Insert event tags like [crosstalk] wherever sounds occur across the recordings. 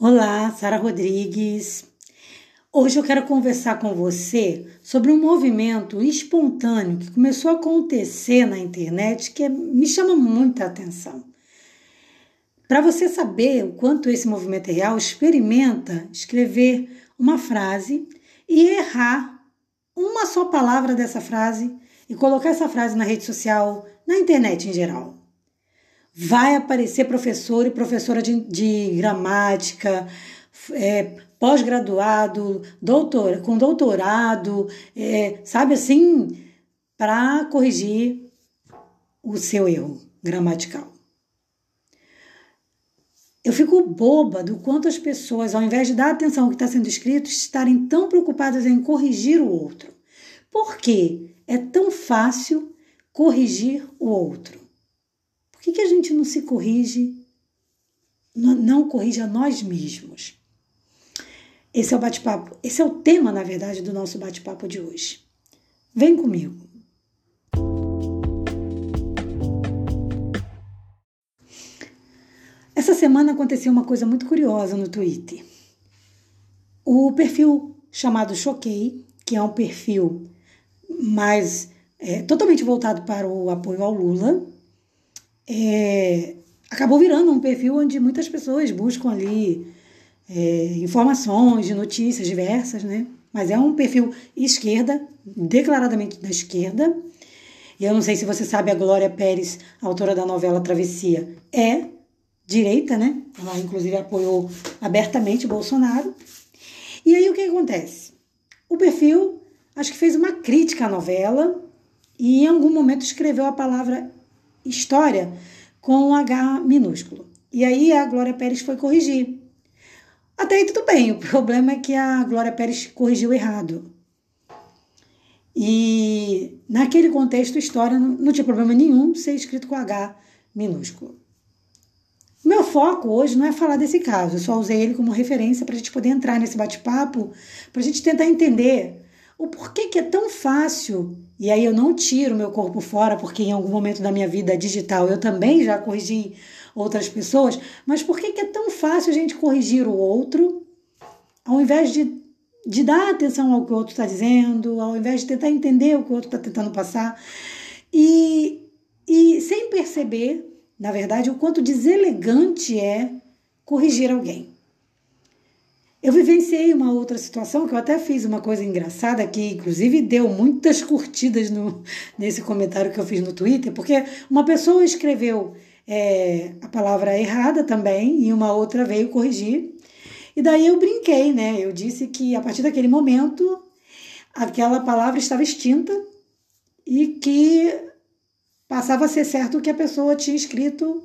Olá, Sara Rodrigues. Hoje eu quero conversar com você sobre um movimento espontâneo que começou a acontecer na internet que é, me chama muita atenção. Para você saber o quanto esse movimento é real, experimenta escrever uma frase e errar uma só palavra dessa frase e colocar essa frase na rede social, na internet em geral vai aparecer professor e professora de, de gramática, é, pós-graduado, doutor, com doutorado, é, sabe assim, para corrigir o seu erro gramatical. Eu fico boba do quanto as pessoas, ao invés de dar atenção ao que está sendo escrito, estarem tão preocupadas em corrigir o outro. Por que é tão fácil corrigir o outro? Que, que a gente não se corrige, não corrige a nós mesmos? Esse é o bate-papo, esse é o tema, na verdade, do nosso bate-papo de hoje. Vem comigo. Essa semana aconteceu uma coisa muito curiosa no Twitter. O perfil chamado Choquei, que é um perfil mais é, totalmente voltado para o apoio ao Lula, é, acabou virando um perfil onde muitas pessoas buscam ali é, informações de notícias diversas, né? Mas é um perfil esquerda, declaradamente da esquerda. E eu não sei se você sabe, a Glória Pérez, autora da novela Travessia, é direita, né? Ela, inclusive, apoiou abertamente Bolsonaro. E aí o que acontece? O perfil, acho que fez uma crítica à novela e em algum momento escreveu a palavra história com H minúsculo. E aí a Glória Pérez foi corrigir. Até aí tudo bem, o [laughs] problema é que a Glória Pérez corrigiu errado. E naquele contexto, história não, não tinha problema nenhum ser escrito com H minúsculo. Meu foco hoje não é falar desse caso, eu só usei ele como referência para a gente poder entrar nesse bate-papo, para a gente tentar entender o porquê que é tão fácil, e aí eu não tiro meu corpo fora, porque em algum momento da minha vida digital eu também já corrigi outras pessoas, mas por que, é tão fácil a gente corrigir o outro, ao invés de, de dar atenção ao que o outro está dizendo, ao invés de tentar entender o que o outro está tentando passar, e, e sem perceber, na verdade, o quanto deselegante é corrigir alguém. Eu vivenciei uma outra situação que eu até fiz uma coisa engraçada que, inclusive, deu muitas curtidas no, nesse comentário que eu fiz no Twitter, porque uma pessoa escreveu é, a palavra errada também e uma outra veio corrigir. E daí eu brinquei, né? Eu disse que a partir daquele momento aquela palavra estava extinta e que passava a ser certo o que a pessoa tinha escrito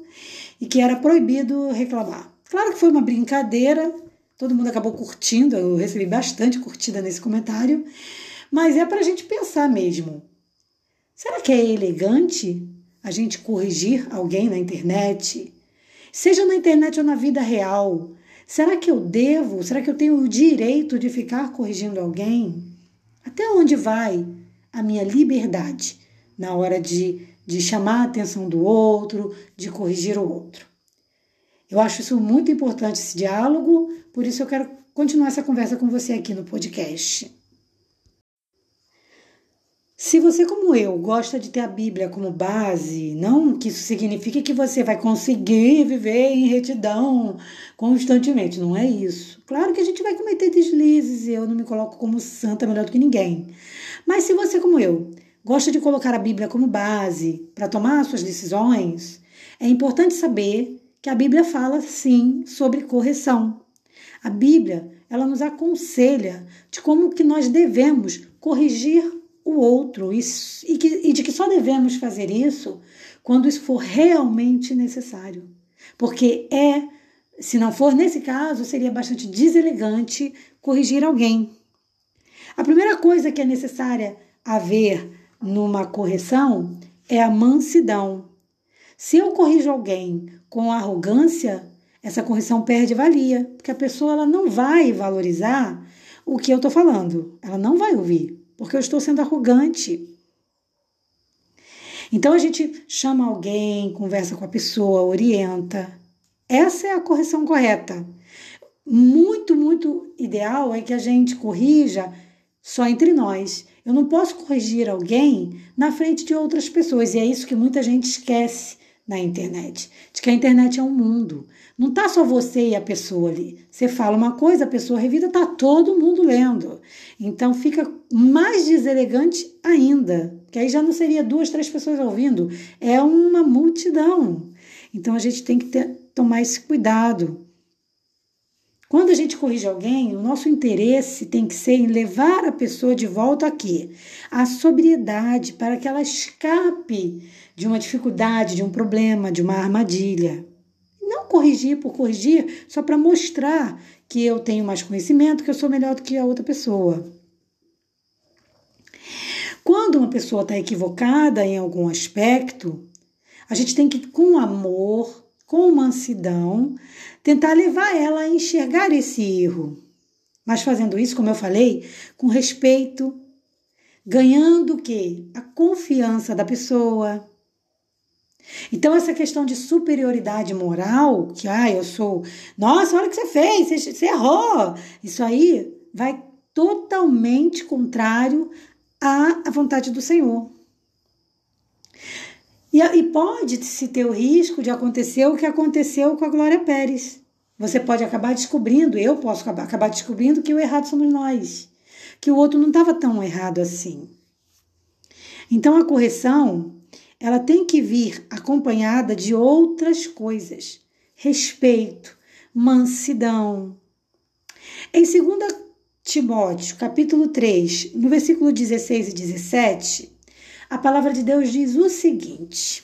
e que era proibido reclamar. Claro que foi uma brincadeira Todo mundo acabou curtindo, eu recebi bastante curtida nesse comentário, mas é para a gente pensar mesmo. Será que é elegante a gente corrigir alguém na internet? Seja na internet ou na vida real. Será que eu devo? Será que eu tenho o direito de ficar corrigindo alguém? Até onde vai a minha liberdade na hora de, de chamar a atenção do outro, de corrigir o outro? Eu acho isso muito importante, esse diálogo, por isso eu quero continuar essa conversa com você aqui no podcast. Se você, como eu, gosta de ter a Bíblia como base, não que isso signifique que você vai conseguir [laughs] viver em retidão constantemente, não é isso. Claro que a gente vai cometer deslizes e eu não me coloco como santa melhor do que ninguém. Mas se você, como eu, gosta de colocar a Bíblia como base para tomar suas decisões, é importante saber que a Bíblia fala sim sobre correção. A Bíblia, ela nos aconselha de como que nós devemos corrigir o outro e, e, que, e de que só devemos fazer isso quando isso for realmente necessário. Porque é, se não for nesse caso, seria bastante deselegante corrigir alguém. A primeira coisa que é necessária haver numa correção é a mansidão. Se eu corrijo alguém com arrogância, essa correção perde valia, porque a pessoa ela não vai valorizar o que eu estou falando. Ela não vai ouvir, porque eu estou sendo arrogante. Então a gente chama alguém, conversa com a pessoa, orienta. Essa é a correção correta. muito, muito ideal é que a gente corrija só entre nós. Eu não posso corrigir alguém na frente de outras pessoas, e é isso que muita gente esquece na internet, de que a internet é um mundo. Não tá só você e a pessoa ali. Você fala uma coisa, a pessoa revida, tá todo mundo lendo. Então fica mais deselegante ainda, que aí já não seria duas, três pessoas ouvindo, é uma multidão. Então a gente tem que ter, tomar esse cuidado. Quando a gente corrige alguém, o nosso interesse tem que ser em levar a pessoa de volta aqui, a sobriedade, para que ela escape de uma dificuldade, de um problema, de uma armadilha. Não corrigir por corrigir, só para mostrar que eu tenho mais conhecimento, que eu sou melhor do que a outra pessoa. Quando uma pessoa está equivocada em algum aspecto, a gente tem que, com amor, com mansidão, tentar levar ela a enxergar esse erro. Mas fazendo isso, como eu falei, com respeito, ganhando o quê? A confiança da pessoa. Então, essa questão de superioridade moral, que ah, eu sou, nossa, olha o que você fez, você, você errou. Isso aí vai totalmente contrário à, à vontade do Senhor. E, e pode-se ter o risco de acontecer o que aconteceu com a Glória Pérez. Você pode acabar descobrindo, eu posso acabar, acabar descobrindo que o errado somos nós, que o outro não estava tão errado assim. Então a correção, ela tem que vir acompanhada de outras coisas: respeito, mansidão. Em 2 Timóteo, capítulo 3, no versículo 16 e 17, a palavra de Deus diz o seguinte: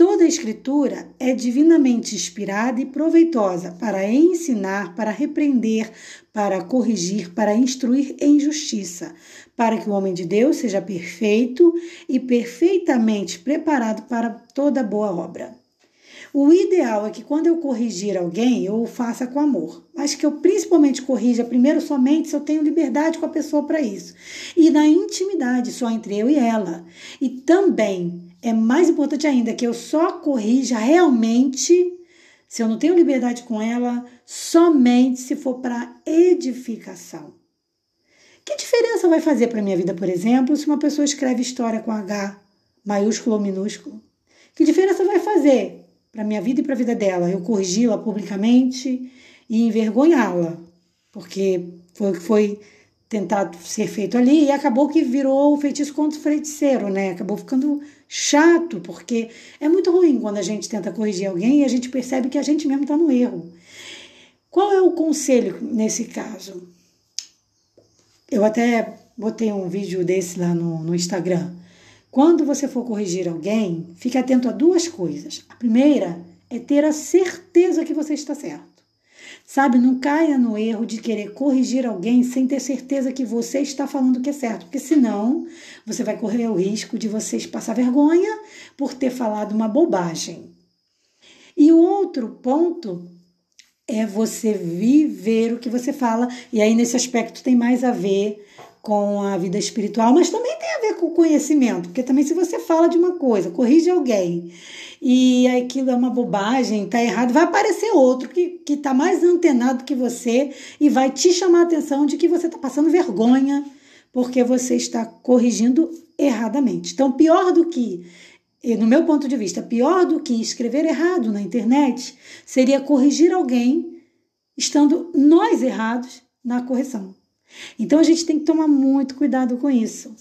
Toda a Escritura é divinamente inspirada e proveitosa para ensinar, para repreender, para corrigir, para instruir em justiça, para que o homem de Deus seja perfeito e perfeitamente preparado para toda boa obra. O ideal é que quando eu corrigir alguém, eu o faça com amor, mas que eu principalmente corrija primeiro somente se eu tenho liberdade com a pessoa para isso. E na intimidade, só entre eu e ela. E também é mais importante ainda que eu só corrija realmente se eu não tenho liberdade com ela, somente se for para edificação. Que diferença vai fazer para minha vida, por exemplo, se uma pessoa escreve história com H maiúsculo ou minúsculo? Que diferença vai fazer para minha vida e para a vida dela, eu corrigi-la publicamente e envergonhá-la, porque foi o que foi tentado ser feito ali e acabou que virou o feitiço contra o feiticeiro, né? Acabou ficando chato, porque é muito ruim quando a gente tenta corrigir alguém e a gente percebe que a gente mesmo está no erro. Qual é o conselho nesse caso? Eu até botei um vídeo desse lá no, no Instagram. Quando você for corrigir alguém, fique atento a duas coisas. A primeira é ter a certeza que você está certo. Sabe, não caia no erro de querer corrigir alguém sem ter certeza que você está falando que é certo, porque senão você vai correr o risco de vocês passar vergonha por ter falado uma bobagem. E o outro ponto é você viver o que você fala, e aí nesse aspecto tem mais a ver com a vida espiritual, mas também tem a ver com o conhecimento, porque também se você fala de uma coisa, corrige alguém e aquilo é uma bobagem, tá errado, vai aparecer outro que, que tá mais antenado que você e vai te chamar a atenção de que você tá passando vergonha porque você está corrigindo erradamente. Então, pior do que, no meu ponto de vista, pior do que escrever errado na internet seria corrigir alguém estando nós errados na correção. Então a gente tem que tomar muito cuidado com isso.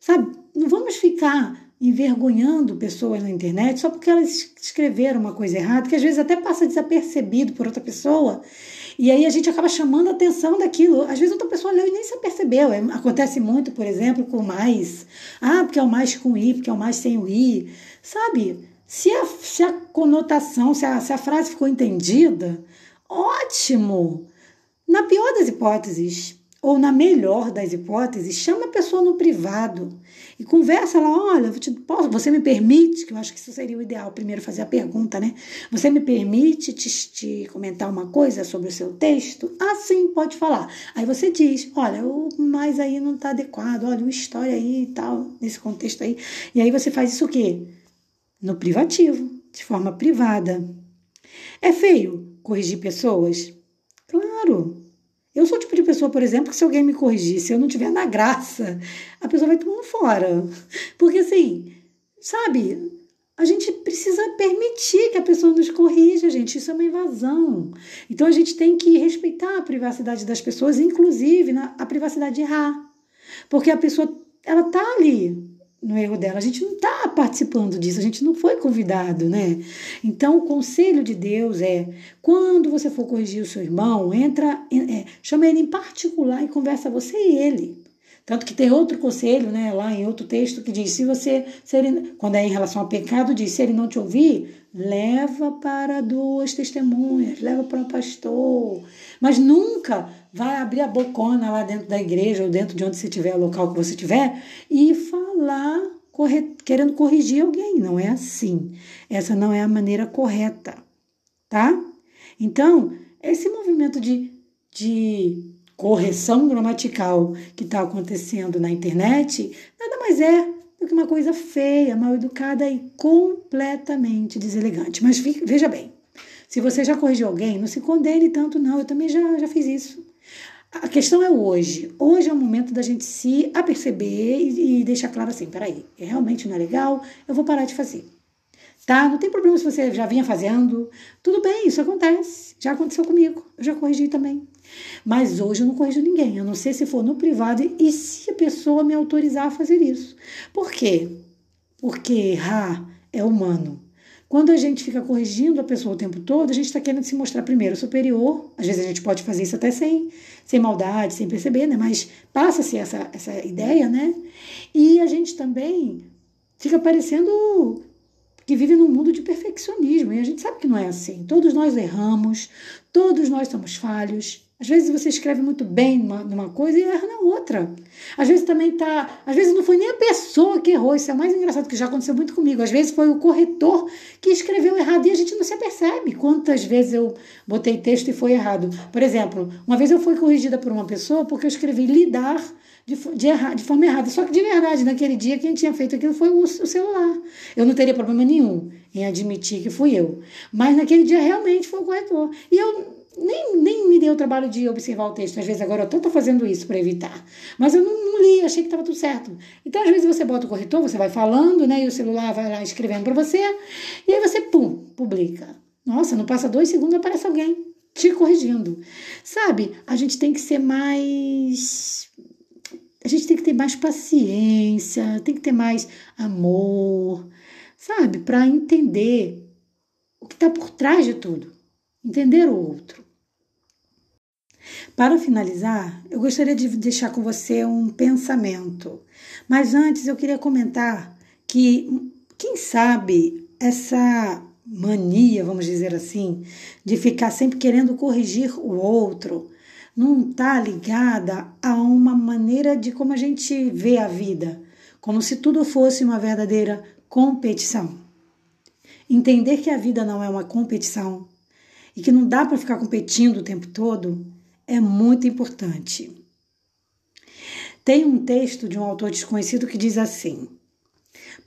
Sabe? Não vamos ficar envergonhando pessoas na internet só porque elas escreveram uma coisa errada, que às vezes até passa desapercebido por outra pessoa. E aí a gente acaba chamando a atenção daquilo. Às vezes outra pessoa leu e nem se apercebeu. É, acontece muito, por exemplo, com mais. Ah, porque é o mais com I, porque é o mais sem o I. Sabe? Se a, se a conotação, se a, se a frase ficou entendida, ótimo! Na pior das hipóteses, ou na melhor das hipóteses, chama a pessoa no privado e conversa lá, olha, te, posso, você me permite, que eu acho que isso seria o ideal, primeiro fazer a pergunta, né? Você me permite te, te comentar uma coisa sobre o seu texto? Ah, sim, pode falar. Aí você diz, olha, o mais aí não está adequado, olha, uma história aí e tal, nesse contexto aí. E aí você faz isso o quê? No privativo, de forma privada. É feio corrigir pessoas? Eu sou o tipo de pessoa, por exemplo, que se alguém me corrigir, se eu não tiver na graça, a pessoa vai tomando fora. Porque assim, sabe, a gente precisa permitir que a pessoa nos corrija, gente. Isso é uma invasão. Então a gente tem que respeitar a privacidade das pessoas, inclusive na, a privacidade de errar. Porque a pessoa, ela tá ali no erro dela. A gente não está participando disso, a gente não foi convidado, né? Então, o conselho de Deus é: quando você for corrigir o seu irmão, entra, é, chama ele em particular e conversa você e ele. Tanto que tem outro conselho, né, lá em outro texto, que diz: se você, se ele, quando é em relação ao pecado, diz: se ele não te ouvir, leva para duas testemunhas, leva para um pastor. Mas nunca vai abrir a bocona lá dentro da igreja ou dentro de onde você estiver, o local que você estiver, e falar corre, querendo corrigir alguém. Não é assim. Essa não é a maneira correta, tá? Então, esse movimento de, de correção gramatical que está acontecendo na internet nada mais é do que uma coisa feia, mal educada e completamente deselegante. Mas veja bem, se você já corrigiu alguém, não se condene tanto, não. Eu também já, já fiz isso. A questão é hoje. Hoje é o momento da gente se aperceber e, e deixar claro assim: peraí, realmente não é legal, eu vou parar de fazer tá? Não tem problema se você já vinha fazendo. Tudo bem, isso acontece. Já aconteceu comigo. Eu já corrigi também. Mas hoje eu não corrijo ninguém, a não ser se for no privado e se a pessoa me autorizar a fazer isso. Por quê? Porque errar é humano. Quando a gente fica corrigindo a pessoa o tempo todo, a gente está querendo se mostrar primeiro superior. Às vezes a gente pode fazer isso até sem, sem maldade, sem perceber, né? Mas passa-se essa, essa ideia, né? E a gente também fica parecendo que vive num mundo de perfeccionismo. E a gente sabe que não é assim. Todos nós erramos, todos nós somos falhos. Às vezes você escreve muito bem numa, numa coisa e erra na outra. Às vezes também tá. Às vezes não foi nem a pessoa que errou. Isso é mais engraçado, que já aconteceu muito comigo. Às vezes foi o corretor que escreveu errado e a gente não se apercebe. Quantas vezes eu botei texto e foi errado. Por exemplo, uma vez eu fui corrigida por uma pessoa porque eu escrevi lidar de, de, erra, de forma errada. Só que de verdade, naquele dia, quem tinha feito aquilo foi o, o celular. Eu não teria problema nenhum em admitir que fui eu. Mas naquele dia realmente foi o corretor. E eu nem, nem me dei o trabalho de observar o texto. Às vezes agora eu estou fazendo isso para evitar. Mas eu não, não li, achei que estava tudo certo. Então, às vezes você bota o corretor, você vai falando, né? E o celular vai lá escrevendo para você. E aí você, pum, publica. Nossa, não passa dois segundos aparece alguém te corrigindo. Sabe? A gente tem que ser mais a gente tem que ter mais paciência, tem que ter mais amor, sabe? Para entender o que está por trás de tudo, entender o outro. Para finalizar, eu gostaria de deixar com você um pensamento, mas antes eu queria comentar que, quem sabe, essa mania, vamos dizer assim, de ficar sempre querendo corrigir o outro, não está ligada a uma maneira de como a gente vê a vida, como se tudo fosse uma verdadeira competição. Entender que a vida não é uma competição e que não dá para ficar competindo o tempo todo é muito importante. Tem um texto de um autor desconhecido que diz assim: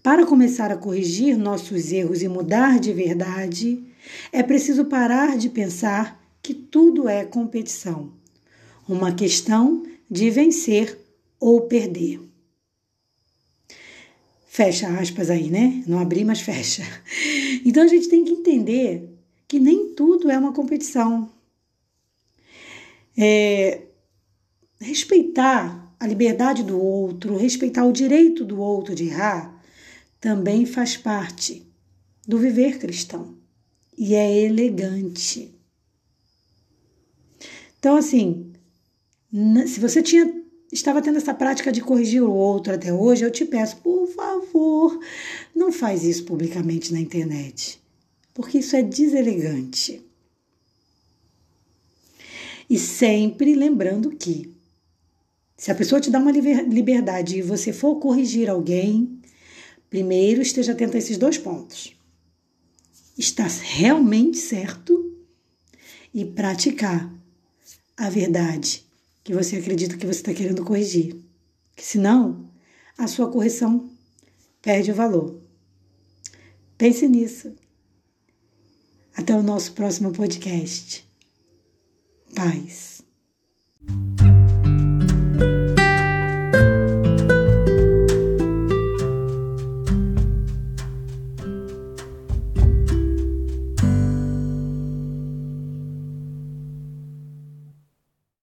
Para começar a corrigir nossos erros e mudar de verdade, é preciso parar de pensar que tudo é competição uma questão de vencer ou perder. Fecha aspas aí, né? Não abri, mas fecha. Então a gente tem que entender que nem tudo é uma competição. É, respeitar a liberdade do outro, respeitar o direito do outro de errar, também faz parte do viver cristão. E é elegante. Então, assim, se você tinha estava tendo essa prática de corrigir o outro até hoje, eu te peço, por favor, não faz isso publicamente na internet, porque isso é deselegante. E sempre lembrando que se a pessoa te dá uma liberdade e você for corrigir alguém, primeiro esteja atento a esses dois pontos. Está realmente certo e praticar a verdade que você acredita que você está querendo corrigir. Que senão, a sua correção perde o valor. Pense nisso. Até o nosso próximo podcast paz.